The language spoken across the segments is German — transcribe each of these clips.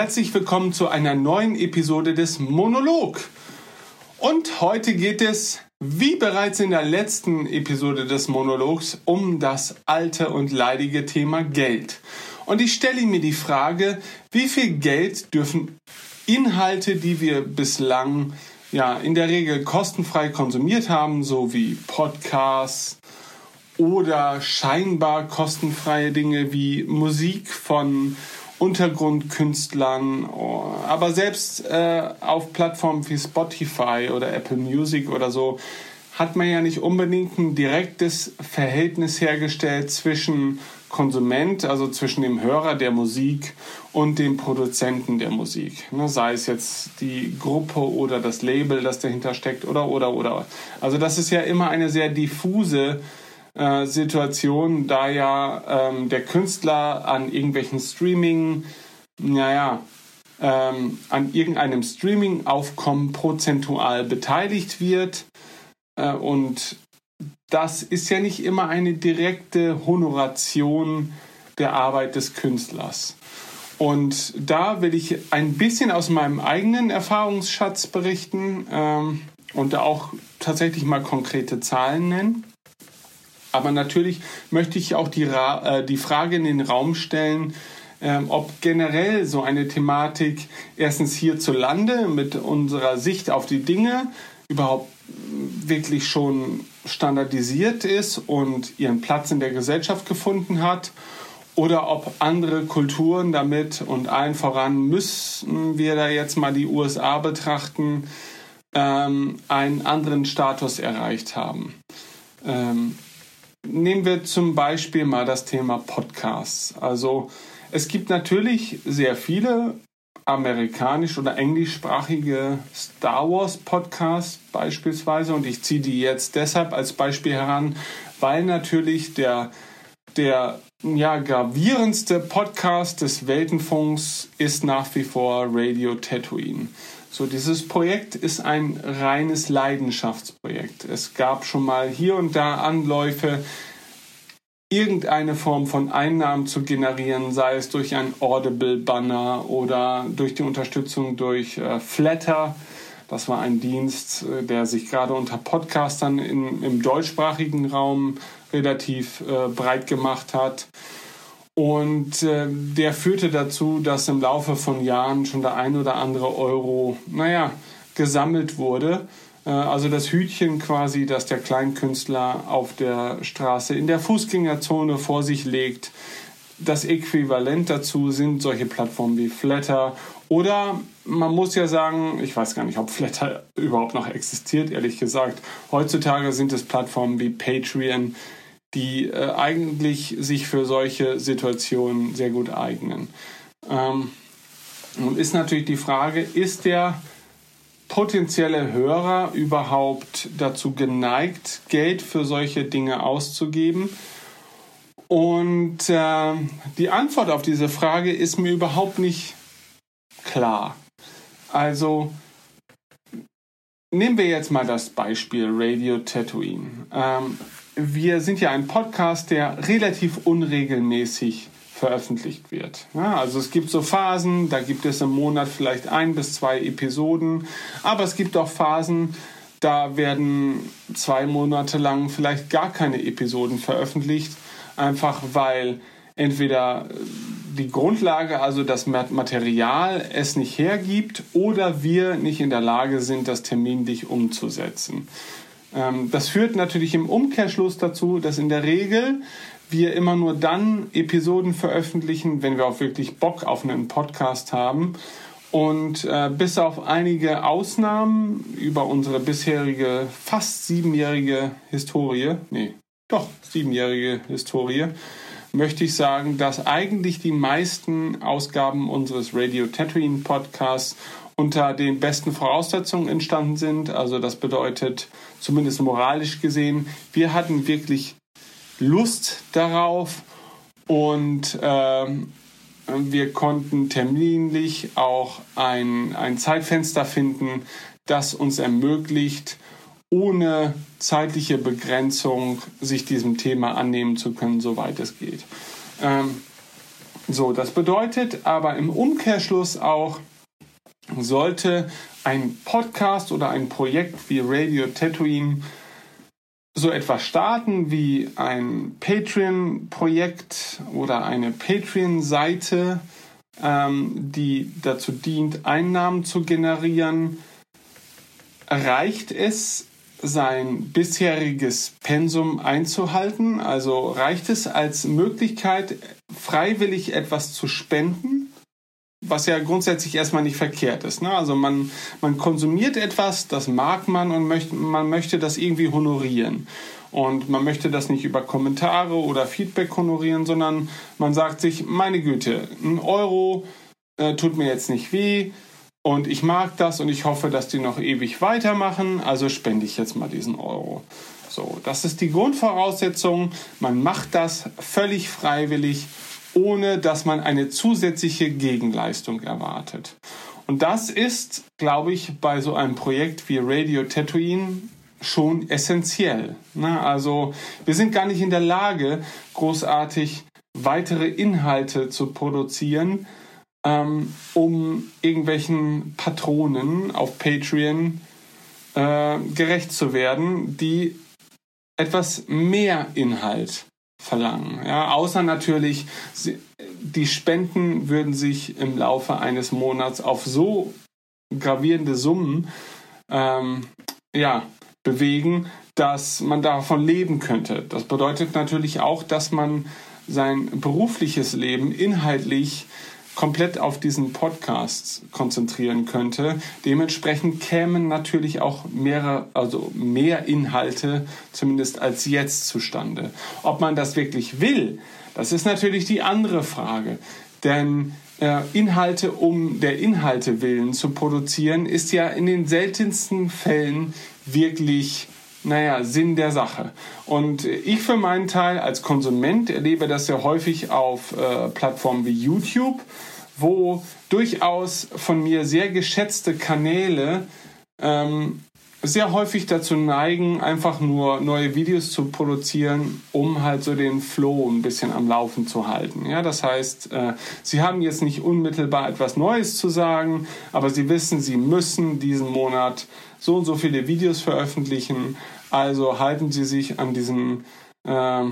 Herzlich willkommen zu einer neuen Episode des Monolog. Und heute geht es, wie bereits in der letzten Episode des Monologs, um das alte und leidige Thema Geld. Und ich stelle mir die Frage, wie viel Geld dürfen Inhalte, die wir bislang ja in der Regel kostenfrei konsumiert haben, so wie Podcasts oder scheinbar kostenfreie Dinge wie Musik von Untergrundkünstlern, aber selbst äh, auf Plattformen wie Spotify oder Apple Music oder so hat man ja nicht unbedingt ein direktes Verhältnis hergestellt zwischen Konsument, also zwischen dem Hörer der Musik und dem Produzenten der Musik. Ne, sei es jetzt die Gruppe oder das Label, das dahinter steckt oder oder oder. Also das ist ja immer eine sehr diffuse äh, Situation, da ja ähm, der Künstler an irgendwelchen Streaming, naja, ähm, an irgendeinem Streaming-Aufkommen prozentual beteiligt wird. Äh, und das ist ja nicht immer eine direkte Honoration der Arbeit des Künstlers. Und da will ich ein bisschen aus meinem eigenen Erfahrungsschatz berichten ähm, und da auch tatsächlich mal konkrete Zahlen nennen. Aber natürlich möchte ich auch die, äh, die Frage in den Raum stellen, ähm, ob generell so eine Thematik erstens hierzulande mit unserer Sicht auf die Dinge überhaupt wirklich schon standardisiert ist und ihren Platz in der Gesellschaft gefunden hat oder ob andere Kulturen damit und allen voran müssen wir da jetzt mal die USA betrachten, ähm, einen anderen Status erreicht haben. Ähm, Nehmen wir zum Beispiel mal das Thema Podcasts. Also es gibt natürlich sehr viele amerikanisch- oder englischsprachige Star Wars Podcasts beispielsweise und ich ziehe die jetzt deshalb als Beispiel heran, weil natürlich der, der ja, gravierendste Podcast des Weltenfunks ist nach wie vor Radio Tatooine. So, dieses Projekt ist ein reines Leidenschaftsprojekt. Es gab schon mal hier und da Anläufe, irgendeine Form von Einnahmen zu generieren, sei es durch ein Audible-Banner oder durch die Unterstützung durch äh, Flatter. Das war ein Dienst, äh, der sich gerade unter Podcastern in, im deutschsprachigen Raum relativ äh, breit gemacht hat. Und äh, der führte dazu, dass im Laufe von Jahren schon der ein oder andere Euro, naja, gesammelt wurde. Äh, also das Hütchen quasi, das der Kleinkünstler auf der Straße in der Fußgängerzone vor sich legt. Das Äquivalent dazu sind solche Plattformen wie Flatter oder man muss ja sagen, ich weiß gar nicht, ob Flatter überhaupt noch existiert, ehrlich gesagt. Heutzutage sind es Plattformen wie Patreon, die äh, eigentlich sich für solche Situationen sehr gut eignen. Ähm, nun ist natürlich die Frage, ist der potenzielle Hörer überhaupt dazu geneigt, Geld für solche Dinge auszugeben? Und äh, die Antwort auf diese Frage ist mir überhaupt nicht klar. Also nehmen wir jetzt mal das Beispiel Radio Tatooine. Ähm, wir sind ja ein Podcast, der relativ unregelmäßig veröffentlicht wird. Ja, also es gibt so Phasen, da gibt es im Monat vielleicht ein bis zwei Episoden, aber es gibt auch Phasen, da werden zwei Monate lang vielleicht gar keine Episoden veröffentlicht, einfach weil entweder die Grundlage, also das Material, es nicht hergibt oder wir nicht in der Lage sind, das terminlich umzusetzen. Ähm, das führt natürlich im Umkehrschluss dazu, dass in der Regel wir immer nur dann Episoden veröffentlichen, wenn wir auch wirklich Bock auf einen Podcast haben. Und äh, bis auf einige Ausnahmen über unsere bisherige fast siebenjährige Historie, nee, doch siebenjährige Historie, möchte ich sagen, dass eigentlich die meisten Ausgaben unseres Radio Tatooine Podcasts unter den besten Voraussetzungen entstanden sind. Also das bedeutet, zumindest moralisch gesehen, wir hatten wirklich Lust darauf und äh, wir konnten terminlich auch ein, ein Zeitfenster finden, das uns ermöglicht, ohne zeitliche Begrenzung sich diesem Thema annehmen zu können, soweit es geht. Ähm, So, das bedeutet aber im Umkehrschluss auch, sollte ein Podcast oder ein Projekt wie Radio Tatooine so etwas starten wie ein Patreon-Projekt oder eine Patreon-Seite, ähm, die dazu dient, Einnahmen zu generieren, reicht es, sein bisheriges Pensum einzuhalten? Also reicht es als Möglichkeit, freiwillig etwas zu spenden? Was ja grundsätzlich erstmal nicht verkehrt ist. Ne? Also man, man konsumiert etwas, das mag man und möchte, man möchte das irgendwie honorieren. Und man möchte das nicht über Kommentare oder Feedback honorieren, sondern man sagt sich, meine Güte, ein Euro äh, tut mir jetzt nicht weh und ich mag das und ich hoffe, dass die noch ewig weitermachen, also spende ich jetzt mal diesen Euro. So, das ist die Grundvoraussetzung. Man macht das völlig freiwillig, ohne dass man eine zusätzliche Gegenleistung erwartet. Und das ist, glaube ich, bei so einem Projekt wie Radio Tatooine schon essentiell. Ne? Also wir sind gar nicht in der Lage, großartig weitere Inhalte zu produzieren, ähm, um irgendwelchen Patronen auf Patreon äh, gerecht zu werden, die etwas mehr Inhalt verlangen. Ja, außer natürlich, die Spenden würden sich im Laufe eines Monats auf so gravierende Summen ähm, ja, bewegen, dass man davon leben könnte. Das bedeutet natürlich auch, dass man sein berufliches Leben inhaltlich komplett auf diesen Podcast konzentrieren könnte. Dementsprechend kämen natürlich auch mehrere, also mehr Inhalte zumindest als jetzt zustande. Ob man das wirklich will, das ist natürlich die andere Frage. Denn äh, Inhalte um der Inhalte willen zu produzieren, ist ja in den seltensten Fällen wirklich naja, Sinn der Sache. Und ich für meinen Teil als Konsument erlebe das sehr häufig auf äh, Plattformen wie YouTube, wo durchaus von mir sehr geschätzte Kanäle ähm, sehr häufig dazu neigen, einfach nur neue Videos zu produzieren, um halt so den Flow ein bisschen am Laufen zu halten. Ja, das heißt, äh, sie haben jetzt nicht unmittelbar etwas Neues zu sagen, aber sie wissen, sie müssen diesen Monat so und so viele Videos veröffentlichen. Also halten sie sich an diesen äh,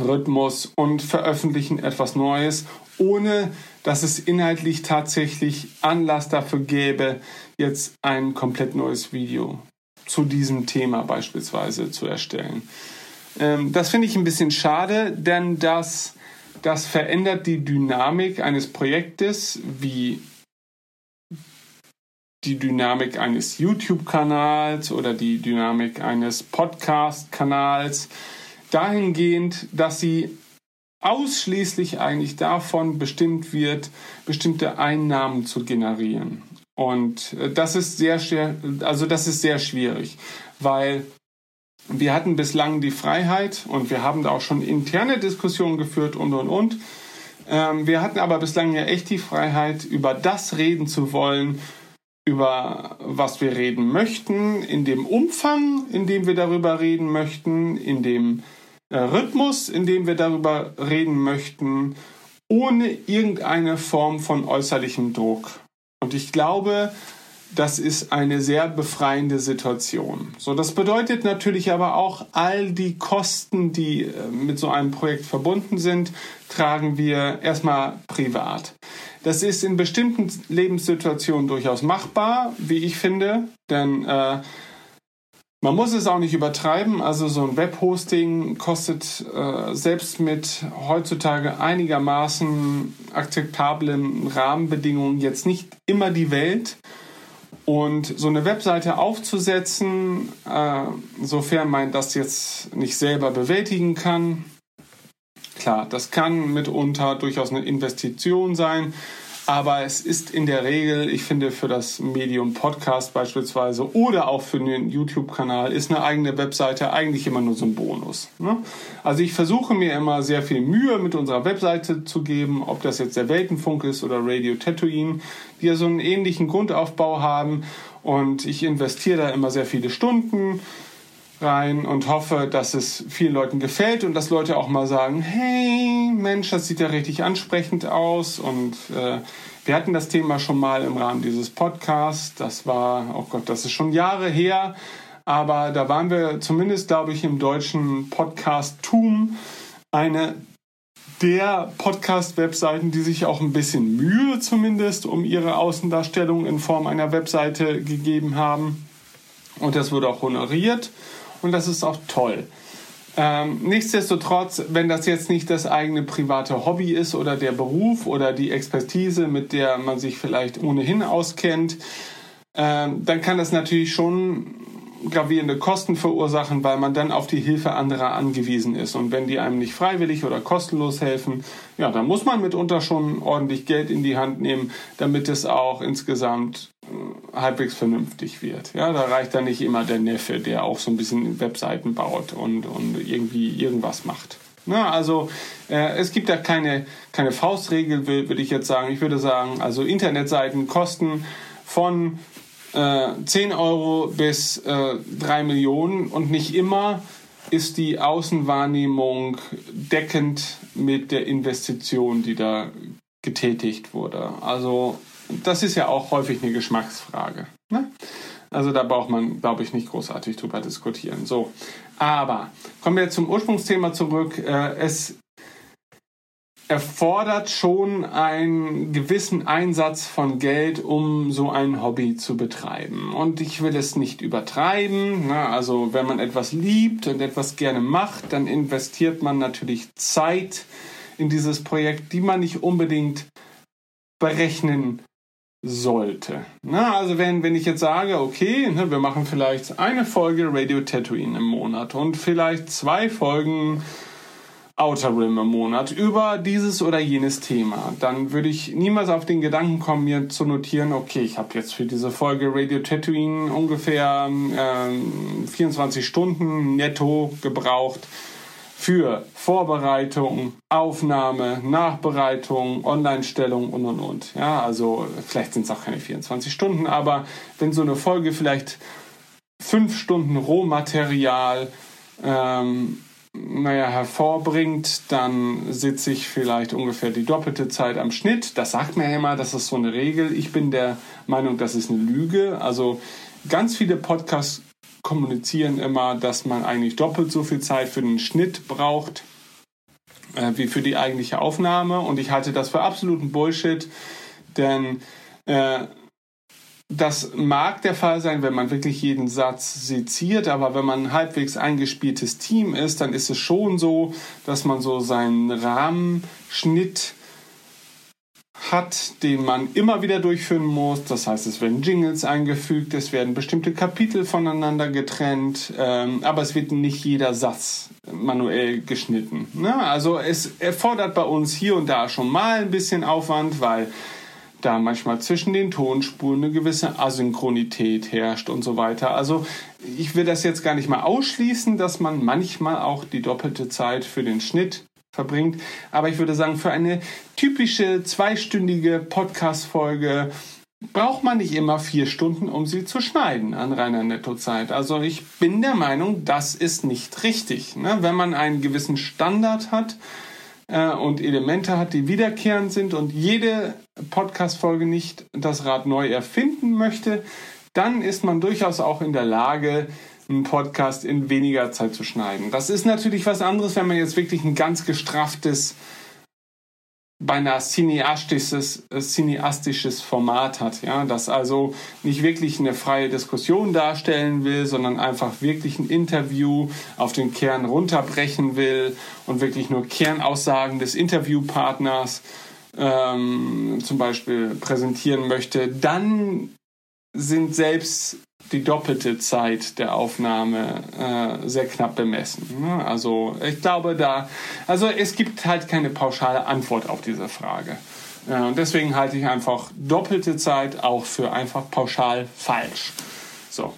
Rhythmus und veröffentlichen etwas Neues, ohne dass es inhaltlich tatsächlich Anlass dafür gäbe, jetzt ein komplett neues Video zu diesem Thema beispielsweise zu erstellen. Ähm, das finde ich ein bisschen schade, denn das, das verändert die Dynamik eines Projektes wie die Dynamik eines YouTube-Kanals oder die Dynamik eines Podcast-Kanals dahingehend, dass sie ausschließlich eigentlich davon bestimmt wird, bestimmte Einnahmen zu generieren. Und äh, das ist sehr also das ist sehr schwierig, weil wir hatten bislang die Freiheit und wir haben da auch schon interne Diskussionen geführt und und und. Ähm, wir hatten aber bislang ja echt die Freiheit, über das reden zu wollen, über was wir reden möchten, in dem Umfang, in dem wir darüber reden möchten, in dem äh, Rhythmus, in dem wir darüber reden möchten, ohne irgendeine Form von äußerlichem Druck. Und ich glaube, das ist eine sehr befreiende Situation. So, das bedeutet natürlich aber auch, all die Kosten, die äh, mit so einem Projekt verbunden sind, tragen wir erstmal privat. Das ist in bestimmten Lebenssituationen durchaus machbar, wie ich finde, denn äh, man muss es auch nicht übertreiben. Also so ein Webhosting kostet äh, selbst mit heutzutage einigermaßen akzeptablen Rahmenbedingungen jetzt nicht immer die Welt. Und so eine Webseite aufzusetzen, äh, sofern man das jetzt nicht selber bewältigen kann, klar, das kann mitunter durchaus eine Investition sein. Aber es ist in der Regel, ich finde, für das Medium Podcast beispielsweise oder auch für den YouTube-Kanal ist eine eigene Webseite eigentlich immer nur so ein Bonus. Ne? Also ich versuche mir immer sehr viel Mühe mit unserer Webseite zu geben, ob das jetzt der Weltenfunk ist oder Radio Tatooine, die ja so einen ähnlichen Grundaufbau haben. Und ich investiere da immer sehr viele Stunden rein und hoffe, dass es vielen Leuten gefällt und dass Leute auch mal sagen, hey Mensch, das sieht ja richtig ansprechend aus und äh, wir hatten das Thema schon mal im Rahmen dieses Podcasts. Das war, oh Gott, das ist schon Jahre her, aber da waren wir zumindest, glaube ich, im deutschen Podcast-Tum eine der Podcast-Webseiten, die sich auch ein bisschen Mühe zumindest um ihre Außendarstellung in Form einer Webseite gegeben haben. Und das wurde auch honoriert und das ist auch toll. Ähm, nichtsdestotrotz, wenn das jetzt nicht das eigene private Hobby ist oder der Beruf oder die Expertise, mit der man sich vielleicht ohnehin auskennt, ähm, dann kann das natürlich schon gravierende Kosten verursachen, weil man dann auf die Hilfe anderer angewiesen ist. Und wenn die einem nicht freiwillig oder kostenlos helfen, ja, dann muss man mitunter schon ordentlich Geld in die Hand nehmen, damit es auch insgesamt äh, halbwegs vernünftig wird. Ja, da reicht dann nicht immer der Neffe, der auch so ein bisschen Webseiten baut und, und irgendwie irgendwas macht. Na, also äh, es gibt da keine, keine Faustregel, würde ich jetzt sagen. Ich würde sagen, also Internetseiten kosten von äh, 10 Euro bis äh, 3 Millionen und nicht immer ist die Außenwahrnehmung deckend mit der Investition, die da getätigt wurde. Also das ist ja auch häufig eine Geschmacksfrage. Ne? Also da braucht man, glaube ich, nicht großartig drüber diskutieren. So, aber kommen wir zum Ursprungsthema zurück. Äh, es erfordert schon einen gewissen Einsatz von Geld, um so ein Hobby zu betreiben. Und ich will es nicht übertreiben. Ne? Also wenn man etwas liebt und etwas gerne macht, dann investiert man natürlich Zeit in dieses Projekt, die man nicht unbedingt berechnen sollte. Na, also wenn, wenn ich jetzt sage, okay, ne, wir machen vielleicht eine Folge Radio Tatooine im Monat und vielleicht zwei Folgen Outer Rim im Monat über dieses oder jenes Thema, dann würde ich niemals auf den Gedanken kommen, mir zu notieren, okay, ich habe jetzt für diese Folge Radio Tatooine ungefähr ähm, 24 Stunden netto gebraucht für Vorbereitung, Aufnahme, Nachbereitung, Online-Stellung und und und. Ja, also vielleicht sind es auch keine 24 Stunden, aber wenn so eine Folge vielleicht fünf Stunden Rohmaterial ähm, naja, hervorbringt, dann sitze ich vielleicht ungefähr die doppelte Zeit am Schnitt. Das sagt mir ja immer, das ist so eine Regel. Ich bin der Meinung, das ist eine Lüge. Also ganz viele Podcasts kommunizieren immer, dass man eigentlich doppelt so viel Zeit für den Schnitt braucht äh, wie für die eigentliche Aufnahme. Und ich halte das für absoluten Bullshit, denn äh, das mag der Fall sein, wenn man wirklich jeden Satz seziert, aber wenn man ein halbwegs eingespieltes Team ist, dann ist es schon so, dass man so seinen Rahmenschnitt hat, den man immer wieder durchführen muss. Das heißt, es werden Jingles eingefügt, es werden bestimmte Kapitel voneinander getrennt, ähm, aber es wird nicht jeder Satz manuell geschnitten. Ne? Also es erfordert bei uns hier und da schon mal ein bisschen Aufwand, weil da manchmal zwischen den Tonspuren eine gewisse Asynchronität herrscht und so weiter. Also ich will das jetzt gar nicht mal ausschließen, dass man manchmal auch die doppelte Zeit für den Schnitt verbringt. Aber ich würde sagen, für eine typische zweistündige Podcast-Folge braucht man nicht immer vier Stunden, um sie zu schneiden an reiner Nettozeit. Also ich bin der Meinung, das ist nicht richtig. Ne? Wenn man einen gewissen Standard hat, äh, und Elemente hat, die wiederkehrend sind und jede Podcast-Folge nicht das Rad neu erfinden möchte, dann ist man durchaus auch in der Lage, einen Podcast in weniger Zeit zu schneiden. Das ist natürlich was anderes, wenn man jetzt wirklich ein ganz gestrafftes beinahe cineastisches, äh, cineastisches Format hat, ja, das also nicht wirklich eine freie Diskussion darstellen will, sondern einfach wirklich ein Interview auf den Kern runterbrechen will und wirklich nur Kernaussagen des Interviewpartners ähm, zum Beispiel präsentieren möchte, dann sind selbst die doppelte Zeit der Aufnahme äh, sehr knapp bemessen. Ne? Also ich glaube da, also es gibt halt keine pauschale Antwort auf diese Frage. Äh, und deswegen halte ich einfach doppelte Zeit auch für einfach pauschal falsch. So.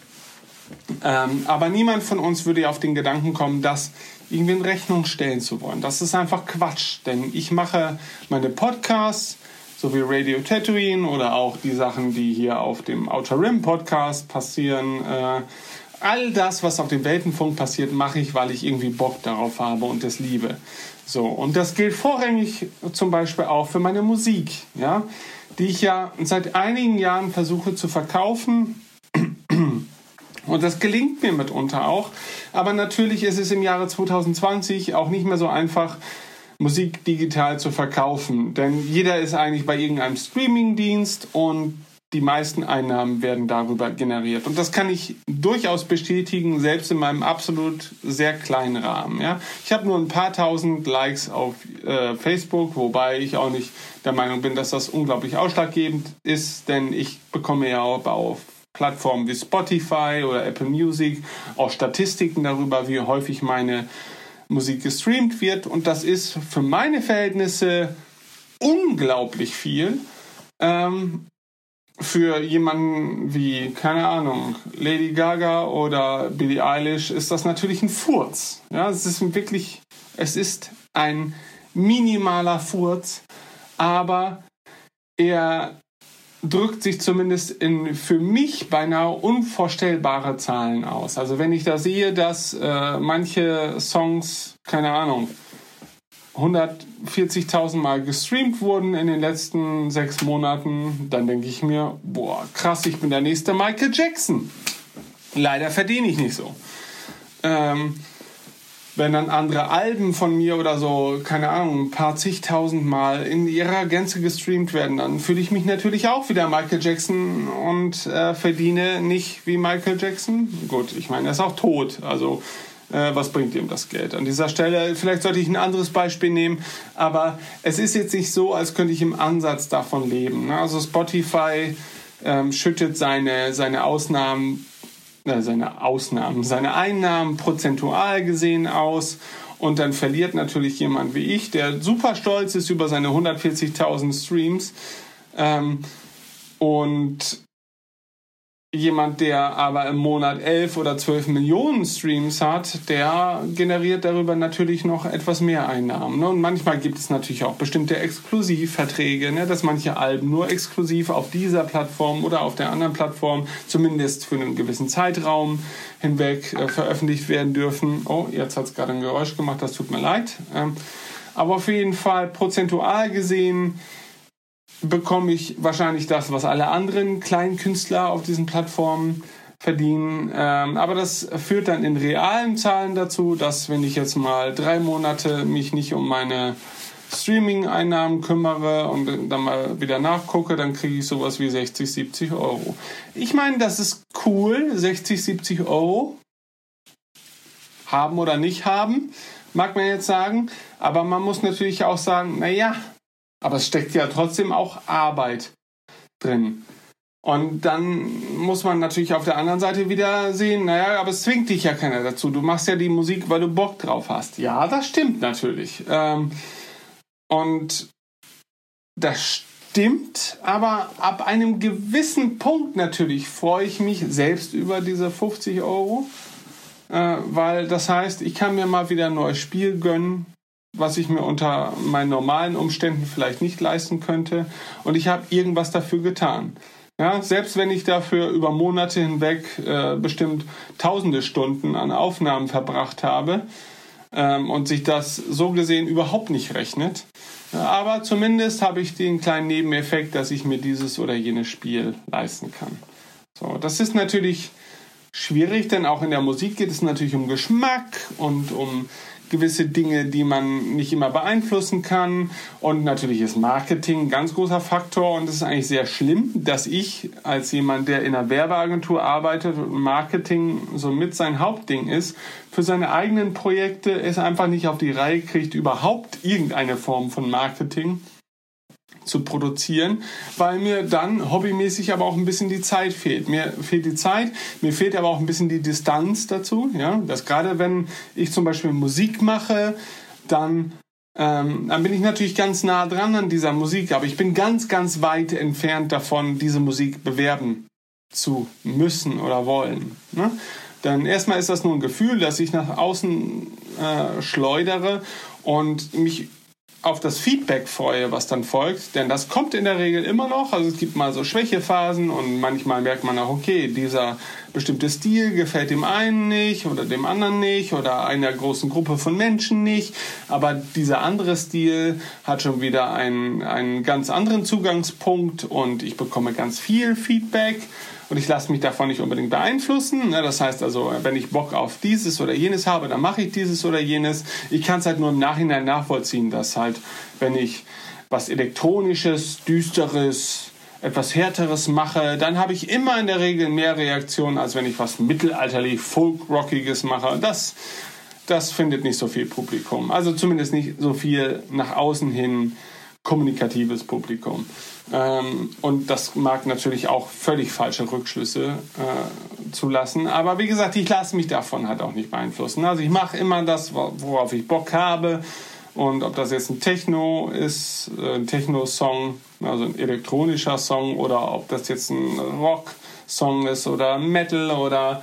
Ähm, aber niemand von uns würde auf den Gedanken kommen, das irgendwie in Rechnung stellen zu wollen. Das ist einfach Quatsch, denn ich mache meine Podcasts so wie Radio Tatooine oder auch die Sachen, die hier auf dem Outer Rim Podcast passieren, äh, all das, was auf dem Weltenfunk passiert, mache ich, weil ich irgendwie Bock darauf habe und es liebe. So, und das gilt vorrangig zum Beispiel auch für meine Musik, ja, die ich ja seit einigen Jahren versuche zu verkaufen. Und das gelingt mir mitunter auch. Aber natürlich ist es im Jahre 2020 auch nicht mehr so einfach, Musik digital zu verkaufen. Denn jeder ist eigentlich bei irgendeinem Streamingdienst und die meisten Einnahmen werden darüber generiert. Und das kann ich durchaus bestätigen, selbst in meinem absolut sehr kleinen Rahmen. Ja? Ich habe nur ein paar tausend Likes auf äh, Facebook, wobei ich auch nicht der Meinung bin, dass das unglaublich ausschlaggebend ist, denn ich bekomme ja auch auf Plattformen wie Spotify oder Apple Music auch Statistiken darüber, wie häufig meine Musik gestreamt wird. Und das ist für meine Verhältnisse unglaublich viel. Ähm, für jemanden wie, keine Ahnung, Lady Gaga oder Billie Eilish ist das natürlich ein Furz. Ja, es ist wirklich, es ist ein minimaler Furz, aber er drückt sich zumindest in für mich beinahe unvorstellbare Zahlen aus. Also wenn ich da sehe, dass äh, manche Songs, keine Ahnung, 140.000 Mal gestreamt wurden in den letzten sechs Monaten, dann denke ich mir, boah, krass, ich bin der nächste Michael Jackson. Leider verdiene ich nicht so. Ähm, wenn dann andere Alben von mir oder so, keine Ahnung, ein paar zigtausend Mal in ihrer Gänze gestreamt werden, dann fühle ich mich natürlich auch wieder Michael Jackson und äh, verdiene nicht wie Michael Jackson. Gut, ich meine, er ist auch tot, also äh, was bringt ihm das Geld? An dieser Stelle, vielleicht sollte ich ein anderes Beispiel nehmen, aber es ist jetzt nicht so, als könnte ich im Ansatz davon leben. Ne? Also Spotify ähm, schüttet seine, seine Ausnahmen, seine Ausnahmen, seine Einnahmen prozentual gesehen aus. Und dann verliert natürlich jemand wie ich, der super stolz ist über seine 140.000 Streams. Ähm, und Jemand, der aber im Monat 11 oder 12 Millionen Streams hat, der generiert darüber natürlich noch etwas mehr Einnahmen. Ne? Und manchmal gibt es natürlich auch bestimmte Exklusivverträge, ne? dass manche Alben nur exklusiv auf dieser Plattform oder auf der anderen Plattform zumindest für einen gewissen Zeitraum hinweg äh, veröffentlicht werden dürfen. Oh, jetzt hat es gerade ein Geräusch gemacht, das tut mir leid. Ähm, aber auf jeden Fall prozentual gesehen bekomme ich wahrscheinlich das, was alle anderen kleinen Künstler auf diesen Plattformen verdienen. Ähm, aber das führt dann in realen Zahlen dazu, dass wenn ich jetzt mal drei Monate mich nicht um meine Streaming-Einnahmen kümmere und dann mal wieder nachgucke, dann kriege ich sowas wie 60, 70 Euro. Ich meine, das ist cool, 60, 70 Euro haben oder nicht haben, mag man jetzt sagen. Aber man muss natürlich auch sagen, naja, aber es steckt ja trotzdem auch Arbeit drin. Und dann muss man natürlich auf der anderen Seite wieder sehen, naja, aber es zwingt dich ja keiner dazu. Du machst ja die Musik, weil du Bock drauf hast. Ja, das stimmt natürlich. Ähm, und das stimmt, aber ab einem gewissen Punkt natürlich freue ich mich selbst über diese 50 Euro, äh, weil das heißt, ich kann mir mal wieder ein neues Spiel gönnen was ich mir unter meinen normalen Umständen vielleicht nicht leisten könnte. Und ich habe irgendwas dafür getan. Ja, selbst wenn ich dafür über Monate hinweg äh, bestimmt tausende Stunden an Aufnahmen verbracht habe ähm, und sich das so gesehen überhaupt nicht rechnet. aber zumindest habe ich den kleinen Nebeneffekt, dass ich mir dieses oder jenes Spiel leisten kann. So, das ist natürlich schwierig, denn auch in der Musik geht es natürlich um Geschmack und um gewisse Dinge, die man nicht immer beeinflussen kann. Und natürlich ist Marketing ein ganz großer Faktor. Und es ist eigentlich sehr schlimm, dass ich als jemand, der in einer Werbeagentur arbeitet und Marketing somit sein Hauptding ist, für seine eigenen Projekte es einfach nicht auf die Reihe kriegt, überhaupt irgendeine Form von Marketing zu produzieren, weil mir dann hobbymäßig aber auch ein bisschen die Zeit fehlt. Mir fehlt die Zeit, mir fehlt aber auch ein bisschen die Distanz dazu. Ja, dass gerade wenn ich zum Beispiel Musik mache, dann ähm, dann bin ich natürlich ganz nah dran an dieser Musik, aber ich bin ganz, ganz weit entfernt davon, diese Musik bewerben zu müssen oder wollen. Ne? Denn erstmal ist das nur ein Gefühl, das ich nach außen äh, schleudere und mich auf das Feedback freue, was dann folgt, denn das kommt in der Regel immer noch. Also es gibt mal so Schwächephasen und manchmal merkt man auch, okay, dieser bestimmte Stil gefällt dem einen nicht oder dem anderen nicht oder einer großen Gruppe von Menschen nicht. Aber dieser andere Stil hat schon wieder einen, einen ganz anderen Zugangspunkt und ich bekomme ganz viel Feedback und ich lasse mich davon nicht unbedingt beeinflussen. Ne, das heißt also, wenn ich Bock auf dieses oder jenes habe, dann mache ich dieses oder jenes. Ich kann es halt nur im Nachhinein nachvollziehen, dass halt, wenn ich was Elektronisches, Düsteres, etwas Härteres mache, dann habe ich immer in der Regel mehr Reaktionen, als wenn ich was mittelalterlich Folk-Rockiges mache. Das, das findet nicht so viel Publikum. Also zumindest nicht so viel nach außen hin kommunikatives Publikum. Ähm, und das mag natürlich auch völlig falsche Rückschlüsse äh, zulassen. Aber wie gesagt, ich lasse mich davon halt auch nicht beeinflussen. Also ich mache immer das, worauf ich Bock habe. Und ob das jetzt ein Techno ist, äh, ein Techno-Song, also ein elektronischer Song, oder ob das jetzt ein Rock-Song ist oder Metal oder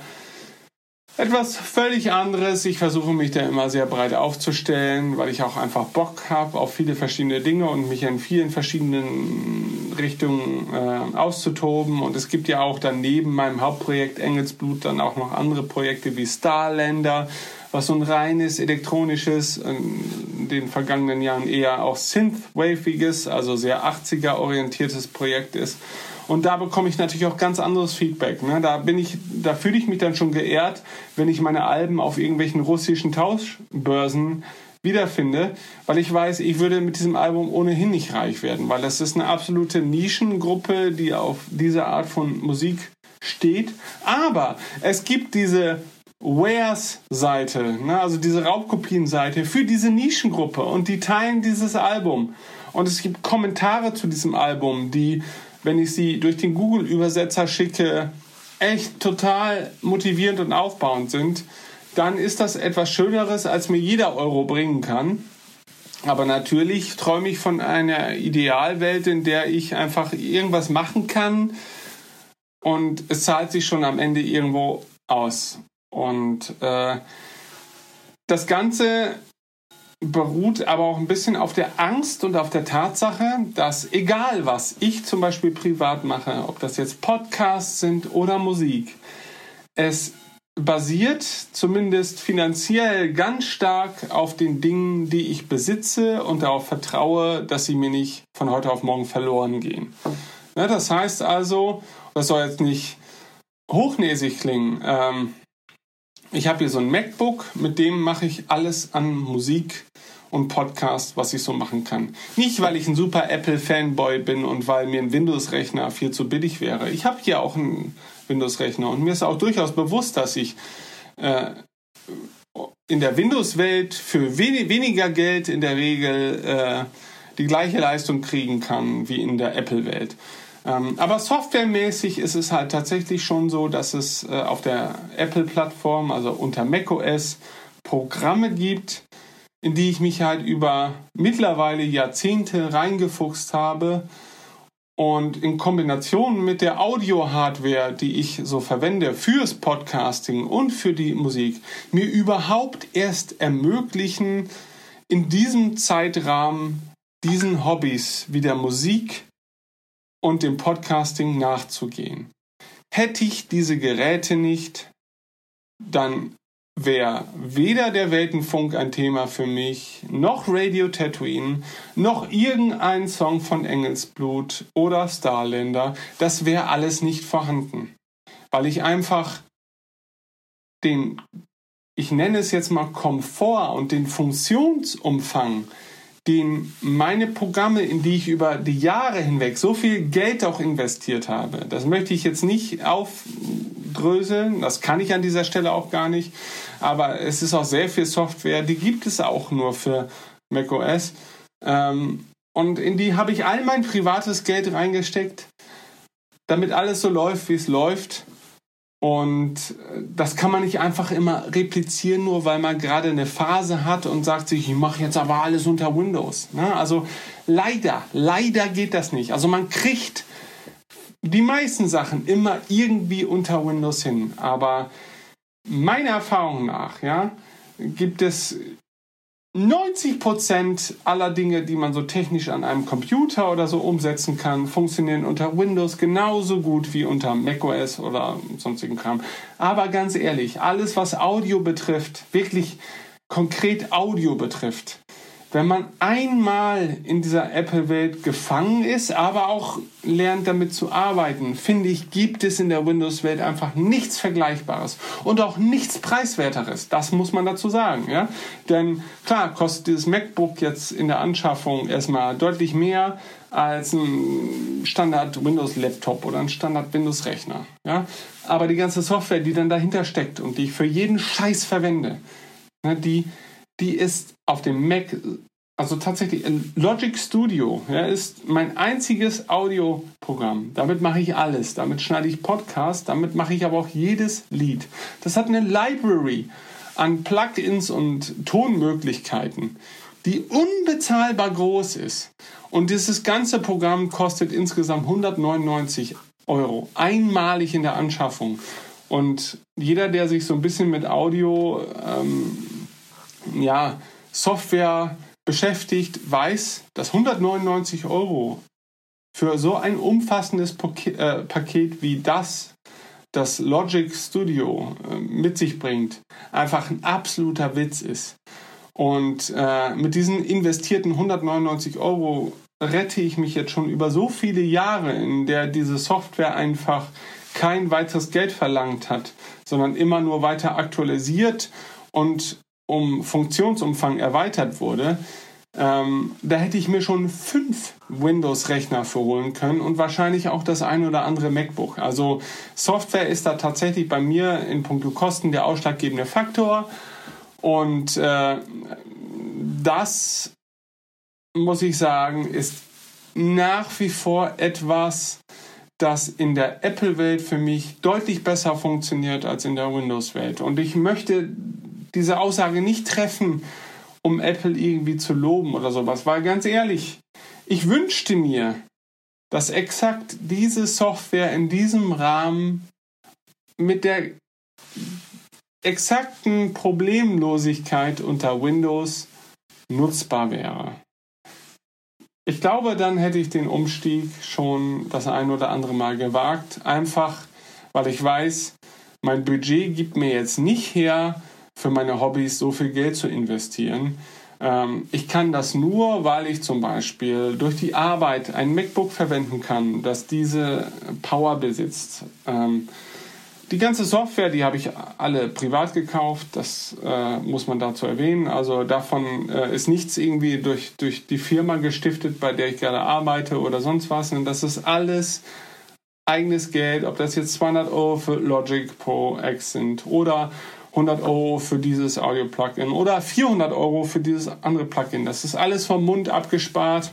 etwas völlig anderes. Ich versuche mich da immer sehr breit aufzustellen, weil ich auch einfach Bock habe auf viele verschiedene Dinge und mich in vielen verschiedenen Richtungen äh, auszutoben. Und es gibt ja auch dann neben meinem Hauptprojekt Engelsblut dann auch noch andere Projekte wie Starlander, was so ein reines elektronisches, in den vergangenen Jahren eher auch Synthwaviges, also sehr 80er orientiertes Projekt ist. Und da bekomme ich natürlich auch ganz anderes Feedback. Ne? Da bin ich, da fühle ich mich dann schon geehrt, wenn ich meine Alben auf irgendwelchen russischen Tauschbörsen wiederfinde, weil ich weiß, ich würde mit diesem Album ohnehin nicht reich werden, weil das ist eine absolute Nischengruppe, die auf diese Art von Musik steht. Aber es gibt diese Wares-Seite, ne, also diese Raubkopien-Seite für diese Nischengruppe und die teilen dieses Album. Und es gibt Kommentare zu diesem Album, die wenn ich sie durch den Google-Übersetzer schicke, echt total motivierend und aufbauend sind, dann ist das etwas Schöneres, als mir jeder Euro bringen kann. Aber natürlich träume ich von einer Idealwelt, in der ich einfach irgendwas machen kann und es zahlt sich schon am Ende irgendwo aus. Und äh, das Ganze beruht aber auch ein bisschen auf der Angst und auf der Tatsache, dass egal was ich zum Beispiel privat mache, ob das jetzt Podcasts sind oder Musik, es basiert zumindest finanziell ganz stark auf den Dingen, die ich besitze und darauf vertraue, dass sie mir nicht von heute auf morgen verloren gehen. Ja, das heißt also, das soll jetzt nicht hochnäsig klingen, ähm, ich habe hier so ein MacBook, mit dem mache ich alles an Musik und Podcast, was ich so machen kann. Nicht, weil ich ein super Apple-Fanboy bin und weil mir ein Windows-Rechner viel zu billig wäre. Ich habe hier auch einen Windows-Rechner und mir ist auch durchaus bewusst, dass ich äh, in der Windows-Welt für wen weniger Geld in der Regel äh, die gleiche Leistung kriegen kann wie in der Apple-Welt. Ähm, aber softwaremäßig ist es halt tatsächlich schon so, dass es äh, auf der Apple-Plattform, also unter macOS, Programme gibt, in die ich mich halt über mittlerweile Jahrzehnte reingefuchst habe und in Kombination mit der Audio-Hardware, die ich so verwende fürs Podcasting und für die Musik, mir überhaupt erst ermöglichen, in diesem Zeitrahmen diesen Hobbys wie der Musik und dem Podcasting nachzugehen. Hätte ich diese Geräte nicht, dann wäre weder der Weltenfunk ein Thema für mich, noch Radio Tatooine, noch irgendein Song von Engelsblut oder Starlander. Das wäre alles nicht vorhanden, weil ich einfach den, ich nenne es jetzt mal Komfort und den Funktionsumfang den meine Programme, in die ich über die Jahre hinweg so viel Geld auch investiert habe, das möchte ich jetzt nicht aufdröseln, das kann ich an dieser Stelle auch gar nicht, aber es ist auch sehr viel Software, die gibt es auch nur für macOS. Ähm, und in die habe ich all mein privates Geld reingesteckt, damit alles so läuft, wie es läuft. Und äh, das kann man nicht einfach immer replizieren, nur weil man gerade eine Phase hat und sagt sich, ich mache jetzt aber alles unter Windows. Ne? Also leider, leider geht das nicht. Also man kriegt die meisten Sachen immer irgendwie unter Windows hin. Aber meiner Erfahrung nach ja, gibt es 90% aller Dinge, die man so technisch an einem Computer oder so umsetzen kann, funktionieren unter Windows genauso gut wie unter macOS oder sonstigen Kram. Aber ganz ehrlich, alles was Audio betrifft, wirklich konkret Audio betrifft, wenn man einmal in dieser Apple-Welt gefangen ist, aber auch lernt damit zu arbeiten, finde ich, gibt es in der Windows-Welt einfach nichts Vergleichbares und auch nichts Preiswerteres. Das muss man dazu sagen. Ja? Denn klar, kostet dieses MacBook jetzt in der Anschaffung erstmal deutlich mehr als ein Standard Windows-Laptop oder ein Standard Windows-Rechner. Ja? Aber die ganze Software, die dann dahinter steckt und die ich für jeden Scheiß verwende, ne, die die ist auf dem Mac, also tatsächlich Logic Studio, ja, ist mein einziges Audioprogramm. Damit mache ich alles. Damit schneide ich Podcasts, damit mache ich aber auch jedes Lied. Das hat eine Library an Plugins und Tonmöglichkeiten, die unbezahlbar groß ist. Und dieses ganze Programm kostet insgesamt 199 Euro, einmalig in der Anschaffung. Und jeder, der sich so ein bisschen mit Audio ähm, ja, Software beschäftigt, weiß, dass 199 Euro für so ein umfassendes äh, Paket wie das, das Logic Studio äh, mit sich bringt, einfach ein absoluter Witz ist. Und äh, mit diesen investierten 199 Euro rette ich mich jetzt schon über so viele Jahre, in der diese Software einfach kein weiteres Geld verlangt hat, sondern immer nur weiter aktualisiert und um Funktionsumfang erweitert wurde, ähm, da hätte ich mir schon fünf Windows-Rechner verholen können und wahrscheinlich auch das ein oder andere MacBook. Also Software ist da tatsächlich bei mir in puncto Kosten der ausschlaggebende Faktor. Und äh, das, muss ich sagen, ist nach wie vor etwas, das in der Apple-Welt für mich deutlich besser funktioniert als in der Windows-Welt. Und ich möchte diese Aussage nicht treffen, um Apple irgendwie zu loben oder sowas. Weil ganz ehrlich, ich wünschte mir, dass exakt diese Software in diesem Rahmen mit der exakten Problemlosigkeit unter Windows nutzbar wäre. Ich glaube, dann hätte ich den Umstieg schon das ein oder andere Mal gewagt, einfach weil ich weiß, mein Budget gibt mir jetzt nicht her, für meine Hobbys so viel Geld zu investieren. Ähm, ich kann das nur, weil ich zum Beispiel durch die Arbeit ein MacBook verwenden kann, das diese Power besitzt. Ähm, die ganze Software, die habe ich alle privat gekauft, das äh, muss man dazu erwähnen. Also davon äh, ist nichts irgendwie durch, durch die Firma gestiftet, bei der ich gerade arbeite oder sonst was. Und das ist alles eigenes Geld, ob das jetzt 200 Euro für Logic Pro X sind oder 100 Euro für dieses Audio-Plugin oder 400 Euro für dieses andere Plugin. Das ist alles vom Mund abgespart.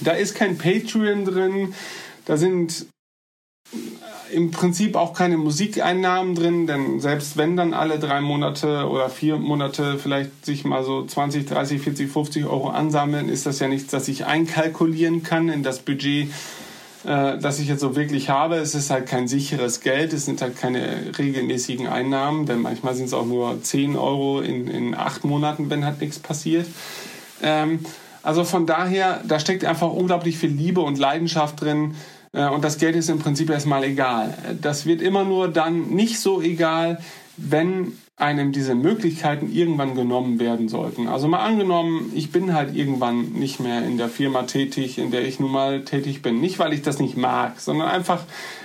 Da ist kein Patreon drin. Da sind im Prinzip auch keine Musikeinnahmen drin, denn selbst wenn dann alle drei Monate oder vier Monate vielleicht sich mal so 20, 30, 40, 50 Euro ansammeln, ist das ja nichts, das ich einkalkulieren kann in das Budget äh, das ich jetzt so wirklich habe. Es ist halt kein sicheres Geld, es sind halt keine regelmäßigen Einnahmen, denn manchmal sind es auch nur 10 Euro in, in acht Monaten, wenn halt nichts passiert. Ähm, also von daher, da steckt einfach unglaublich viel Liebe und Leidenschaft drin. Äh, und das Geld ist im Prinzip erstmal egal. Das wird immer nur dann nicht so egal, wenn einem diese Möglichkeiten irgendwann genommen werden sollten. Also mal angenommen, ich bin halt irgendwann nicht mehr in der Firma tätig, in der ich nun mal tätig bin. Nicht, weil ich das nicht mag, sondern einfach,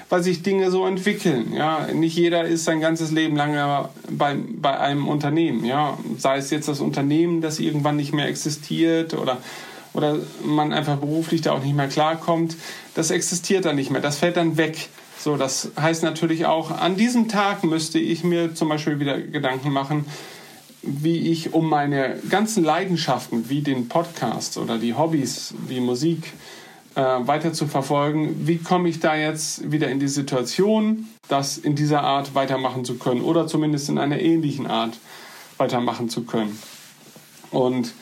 weil sich Dinge so entwickeln. Ja, nicht jeder ist sein ganzes Leben lang bei, bei einem Unternehmen. Ja, sei es jetzt das Unternehmen, das irgendwann nicht mehr existiert oder oder man einfach beruflich da auch nicht mehr klarkommt, das existiert dann nicht mehr, das fällt dann weg. So, das heißt natürlich auch, an diesem Tag müsste ich mir zum Beispiel wieder Gedanken machen, wie ich um meine ganzen Leidenschaften, wie den Podcast oder die Hobbys, wie Musik, äh, weiter zu verfolgen, wie komme ich da jetzt wieder in die Situation, das in dieser Art weitermachen zu können oder zumindest in einer ähnlichen Art weitermachen zu können. Und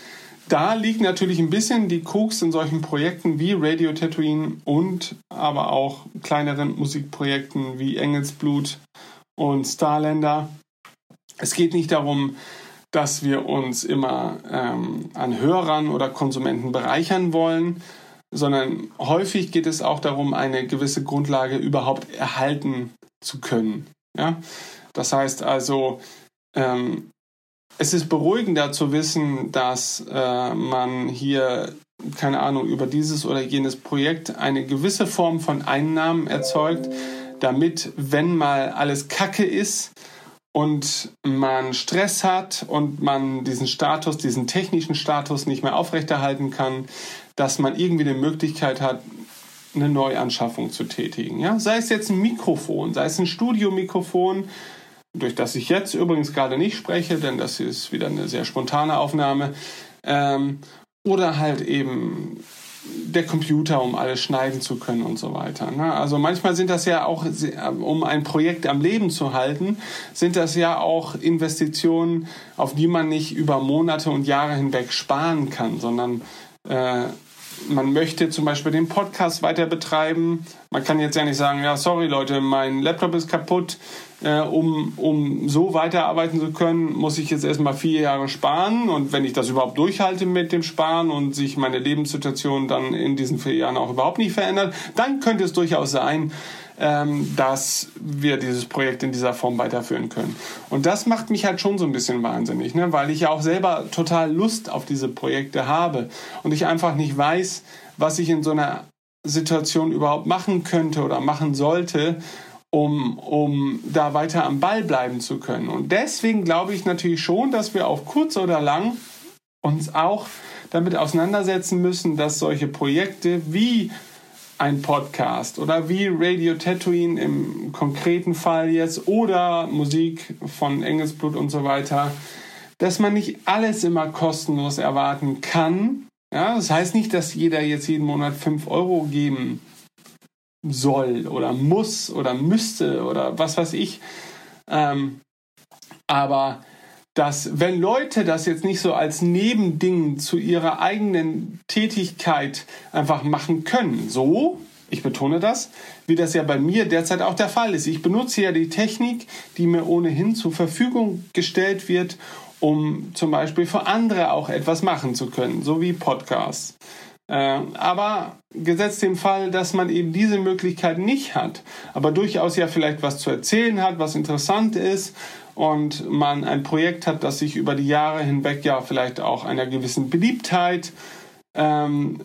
da liegt natürlich ein bisschen die Koks in solchen Projekten wie Radio Tatooine und aber auch kleineren Musikprojekten wie Engelsblut und Starlander. Es geht nicht darum, dass wir uns immer ähm, an Hörern oder Konsumenten bereichern wollen, sondern häufig geht es auch darum, eine gewisse Grundlage überhaupt erhalten zu können. Ja? Das heißt also, ähm, es ist beruhigender zu wissen, dass äh, man hier, keine Ahnung, über dieses oder jenes Projekt eine gewisse Form von Einnahmen erzeugt, damit, wenn mal alles Kacke ist, und man Stress hat und man diesen Status, diesen technischen Status nicht mehr aufrechterhalten kann, dass man irgendwie eine Möglichkeit hat, eine Neuanschaffung zu tätigen. Ja? Sei es jetzt ein Mikrofon, sei es ein Studiomikrofon, durch das ich jetzt übrigens gerade nicht spreche, denn das ist wieder eine sehr spontane Aufnahme, ähm, oder halt eben der Computer, um alles schneiden zu können und so weiter. Ne? Also manchmal sind das ja auch, um ein Projekt am Leben zu halten, sind das ja auch Investitionen, auf die man nicht über Monate und Jahre hinweg sparen kann, sondern äh, man möchte zum Beispiel den Podcast weiter betreiben. Man kann jetzt ja nicht sagen, ja, sorry Leute, mein Laptop ist kaputt. Äh, um, um so weiterarbeiten zu können, muss ich jetzt erstmal vier Jahre sparen. Und wenn ich das überhaupt durchhalte mit dem Sparen und sich meine Lebenssituation dann in diesen vier Jahren auch überhaupt nicht verändert, dann könnte es durchaus sein, dass wir dieses Projekt in dieser Form weiterführen können. Und das macht mich halt schon so ein bisschen wahnsinnig, ne? weil ich ja auch selber total Lust auf diese Projekte habe und ich einfach nicht weiß, was ich in so einer Situation überhaupt machen könnte oder machen sollte, um, um da weiter am Ball bleiben zu können. Und deswegen glaube ich natürlich schon, dass wir auf kurz oder lang uns auch damit auseinandersetzen müssen, dass solche Projekte wie ein Podcast oder wie Radio Tatooine im konkreten Fall jetzt oder Musik von Engelsblut und so weiter, dass man nicht alles immer kostenlos erwarten kann. Ja, das heißt nicht, dass jeder jetzt jeden Monat 5 Euro geben soll oder muss oder müsste oder was weiß ich. Ähm, aber dass wenn Leute das jetzt nicht so als Nebending zu ihrer eigenen Tätigkeit einfach machen können, so, ich betone das, wie das ja bei mir derzeit auch der Fall ist. Ich benutze ja die Technik, die mir ohnehin zur Verfügung gestellt wird, um zum Beispiel für andere auch etwas machen zu können, so wie Podcasts. Äh, aber gesetzt dem Fall, dass man eben diese Möglichkeit nicht hat, aber durchaus ja vielleicht was zu erzählen hat, was interessant ist und man ein Projekt hat, das sich über die Jahre hinweg ja vielleicht auch einer gewissen Beliebtheit ähm,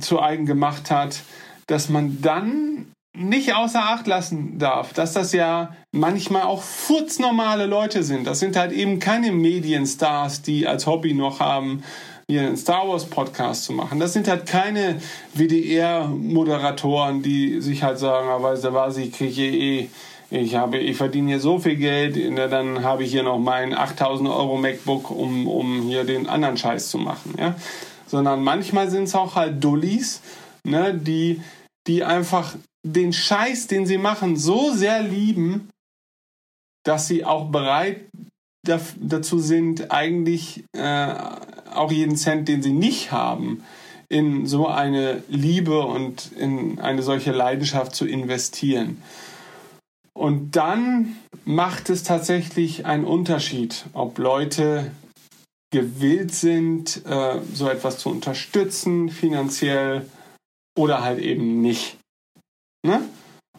zu eigen gemacht hat, dass man dann nicht außer Acht lassen darf, dass das ja manchmal auch furznormale Leute sind. Das sind halt eben keine Medienstars, die als Hobby noch haben, hier einen Star Wars Podcast zu machen. Das sind halt keine WDR-Moderatoren, die sich halt sagen, aber ah, weißt du was, ich kriege eh ich habe, ich verdiene hier so viel Geld, dann habe ich hier noch mein 8000 Euro MacBook, um, um hier den anderen Scheiß zu machen, ja. Sondern manchmal sind es auch halt Dullis, ne, die, die einfach den Scheiß, den sie machen, so sehr lieben, dass sie auch bereit dazu sind, eigentlich äh, auch jeden Cent, den sie nicht haben, in so eine Liebe und in eine solche Leidenschaft zu investieren. Und dann macht es tatsächlich einen Unterschied, ob Leute gewillt sind, äh, so etwas zu unterstützen, finanziell oder halt eben nicht. Ne?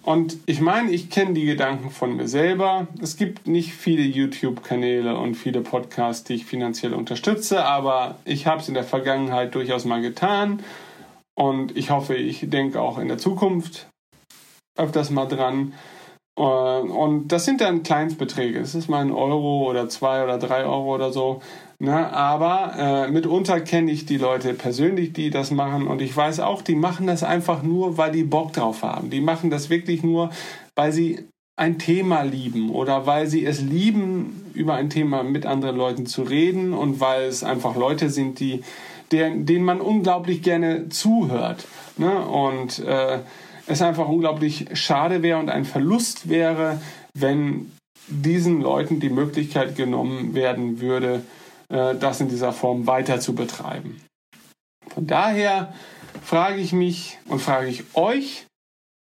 Und ich meine, ich kenne die Gedanken von mir selber. Es gibt nicht viele YouTube-Kanäle und viele Podcasts, die ich finanziell unterstütze, aber ich habe es in der Vergangenheit durchaus mal getan. Und ich hoffe, ich denke auch in der Zukunft öfters mal dran. Äh, und das sind dann Kleinstbeträge. Es ist mal ein Euro oder zwei oder drei Euro oder so. Ne? Aber äh, mitunter kenne ich die Leute persönlich, die das machen. Und ich weiß auch, die machen das einfach nur, weil die Bock drauf haben. Die machen das wirklich nur, weil sie ein Thema lieben oder weil sie es lieben, über ein Thema mit anderen Leuten zu reden und weil es einfach Leute sind, die, denen man unglaublich gerne zuhört. Ne? Und äh, es einfach unglaublich schade wäre und ein Verlust wäre, wenn diesen Leuten die Möglichkeit genommen werden würde, äh, das in dieser Form weiter zu betreiben. Von daher frage ich mich und frage ich euch,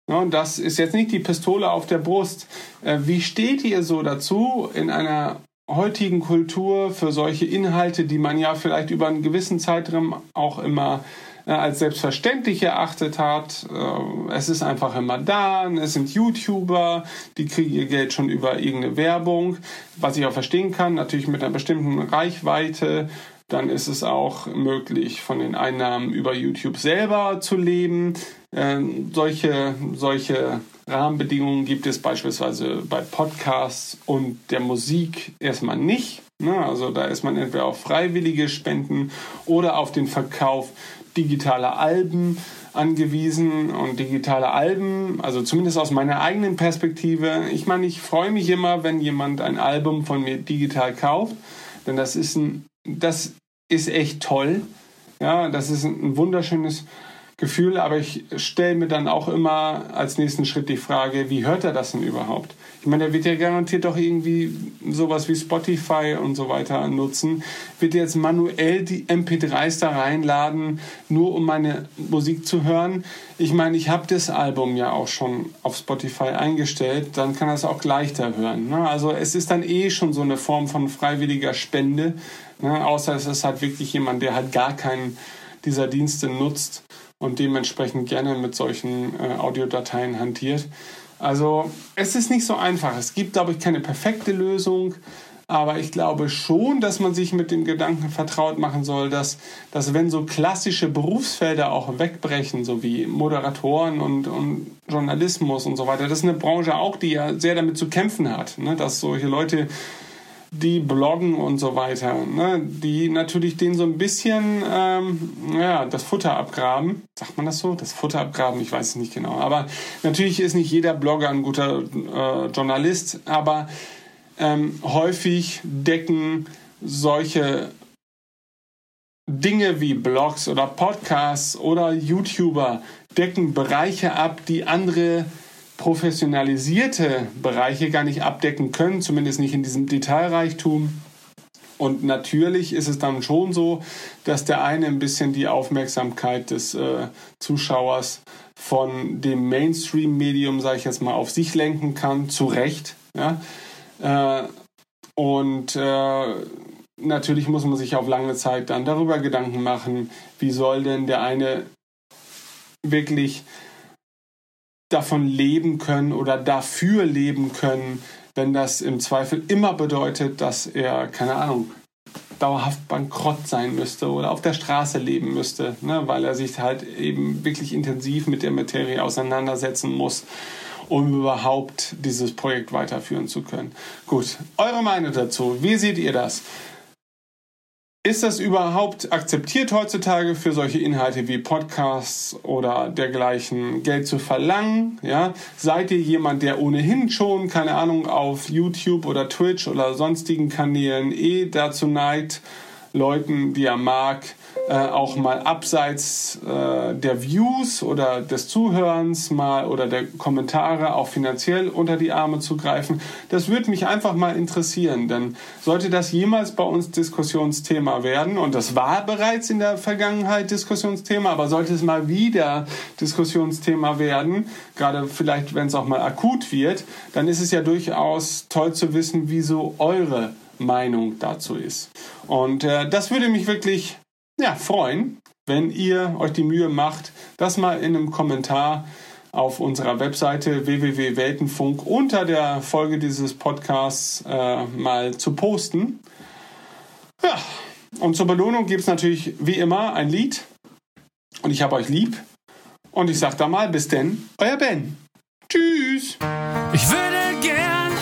und das ist jetzt nicht die Pistole auf der Brust, äh, wie steht ihr so dazu, in einer heutigen Kultur, für solche Inhalte, die man ja vielleicht über einen gewissen Zeitraum auch immer als selbstverständlich erachtet hat. Äh, es ist einfach immer da. Es sind YouTuber, die kriegen ihr Geld schon über irgendeine Werbung, was ich auch verstehen kann, natürlich mit einer bestimmten Reichweite. Dann ist es auch möglich, von den Einnahmen über YouTube selber zu leben. Ähm, solche, solche Rahmenbedingungen gibt es beispielsweise bei Podcasts und der Musik erstmal nicht. Ne? Also da ist man entweder auf freiwillige Spenden oder auf den Verkauf digitaler Alben angewiesen und digitale Alben, also zumindest aus meiner eigenen Perspektive. Ich meine, ich freue mich immer, wenn jemand ein Album von mir digital kauft, denn das ist ein, das ist echt toll. Ja, das ist ein wunderschönes Gefühl, aber ich stelle mir dann auch immer als nächsten Schritt die Frage, wie hört er das denn überhaupt? Ich meine, er wird ja garantiert doch irgendwie sowas wie Spotify und so weiter nutzen. Wird jetzt manuell die MP3s da reinladen, nur um meine Musik zu hören? Ich meine, ich habe das Album ja auch schon auf Spotify eingestellt, dann kann er es auch leichter hören. Ne? Also es ist dann eh schon so eine Form von freiwilliger Spende, ne? außer es ist halt wirklich jemand, der halt gar keinen dieser Dienste nutzt und dementsprechend gerne mit solchen äh, Audiodateien hantiert. Also es ist nicht so einfach. Es gibt, glaube ich, keine perfekte Lösung. Aber ich glaube schon, dass man sich mit dem Gedanken vertraut machen soll, dass, dass wenn so klassische Berufsfelder auch wegbrechen, so wie Moderatoren und, und Journalismus und so weiter, das ist eine Branche auch, die ja sehr damit zu kämpfen hat, ne? dass solche Leute die bloggen und so weiter, ne, die natürlich denen so ein bisschen ähm, ja, das Futter abgraben. Sagt man das so? Das Futter abgraben, ich weiß es nicht genau. Aber natürlich ist nicht jeder Blogger ein guter äh, Journalist, aber ähm, häufig decken solche Dinge wie Blogs oder Podcasts oder YouTuber decken Bereiche ab, die andere professionalisierte Bereiche gar nicht abdecken können, zumindest nicht in diesem Detailreichtum. Und natürlich ist es dann schon so, dass der eine ein bisschen die Aufmerksamkeit des äh, Zuschauers von dem Mainstream-Medium, sage ich jetzt mal, auf sich lenken kann, zu Recht. Ja? Äh, und äh, natürlich muss man sich auf lange Zeit dann darüber Gedanken machen, wie soll denn der eine wirklich davon leben können oder dafür leben können, wenn das im Zweifel immer bedeutet, dass er, keine Ahnung, dauerhaft bankrott sein müsste oder auf der Straße leben müsste, ne, weil er sich halt eben wirklich intensiv mit der Materie auseinandersetzen muss, um überhaupt dieses Projekt weiterführen zu können. Gut, eure Meinung dazu, wie seht ihr das? Ist das überhaupt akzeptiert heutzutage für solche Inhalte wie Podcasts oder dergleichen Geld zu verlangen? Ja? Seid ihr jemand, der ohnehin schon, keine Ahnung, auf YouTube oder Twitch oder sonstigen Kanälen eh dazu neigt, Leuten, die er mag, äh, auch mal abseits äh, der Views oder des Zuhörens mal oder der Kommentare auch finanziell unter die Arme zu greifen. Das würde mich einfach mal interessieren, denn sollte das jemals bei uns Diskussionsthema werden, und das war bereits in der Vergangenheit Diskussionsthema, aber sollte es mal wieder Diskussionsthema werden, gerade vielleicht, wenn es auch mal akut wird, dann ist es ja durchaus toll zu wissen, wieso eure Meinung dazu ist. Und äh, das würde mich wirklich ja, freuen, wenn ihr euch die Mühe macht, das mal in einem Kommentar auf unserer Webseite www.weltenfunk unter der Folge dieses Podcasts äh, mal zu posten. Ja, und zur Belohnung gibt es natürlich wie immer ein Lied. Und ich habe euch lieb. Und ich sage da mal, bis denn, euer Ben. Tschüss. Ich würde gern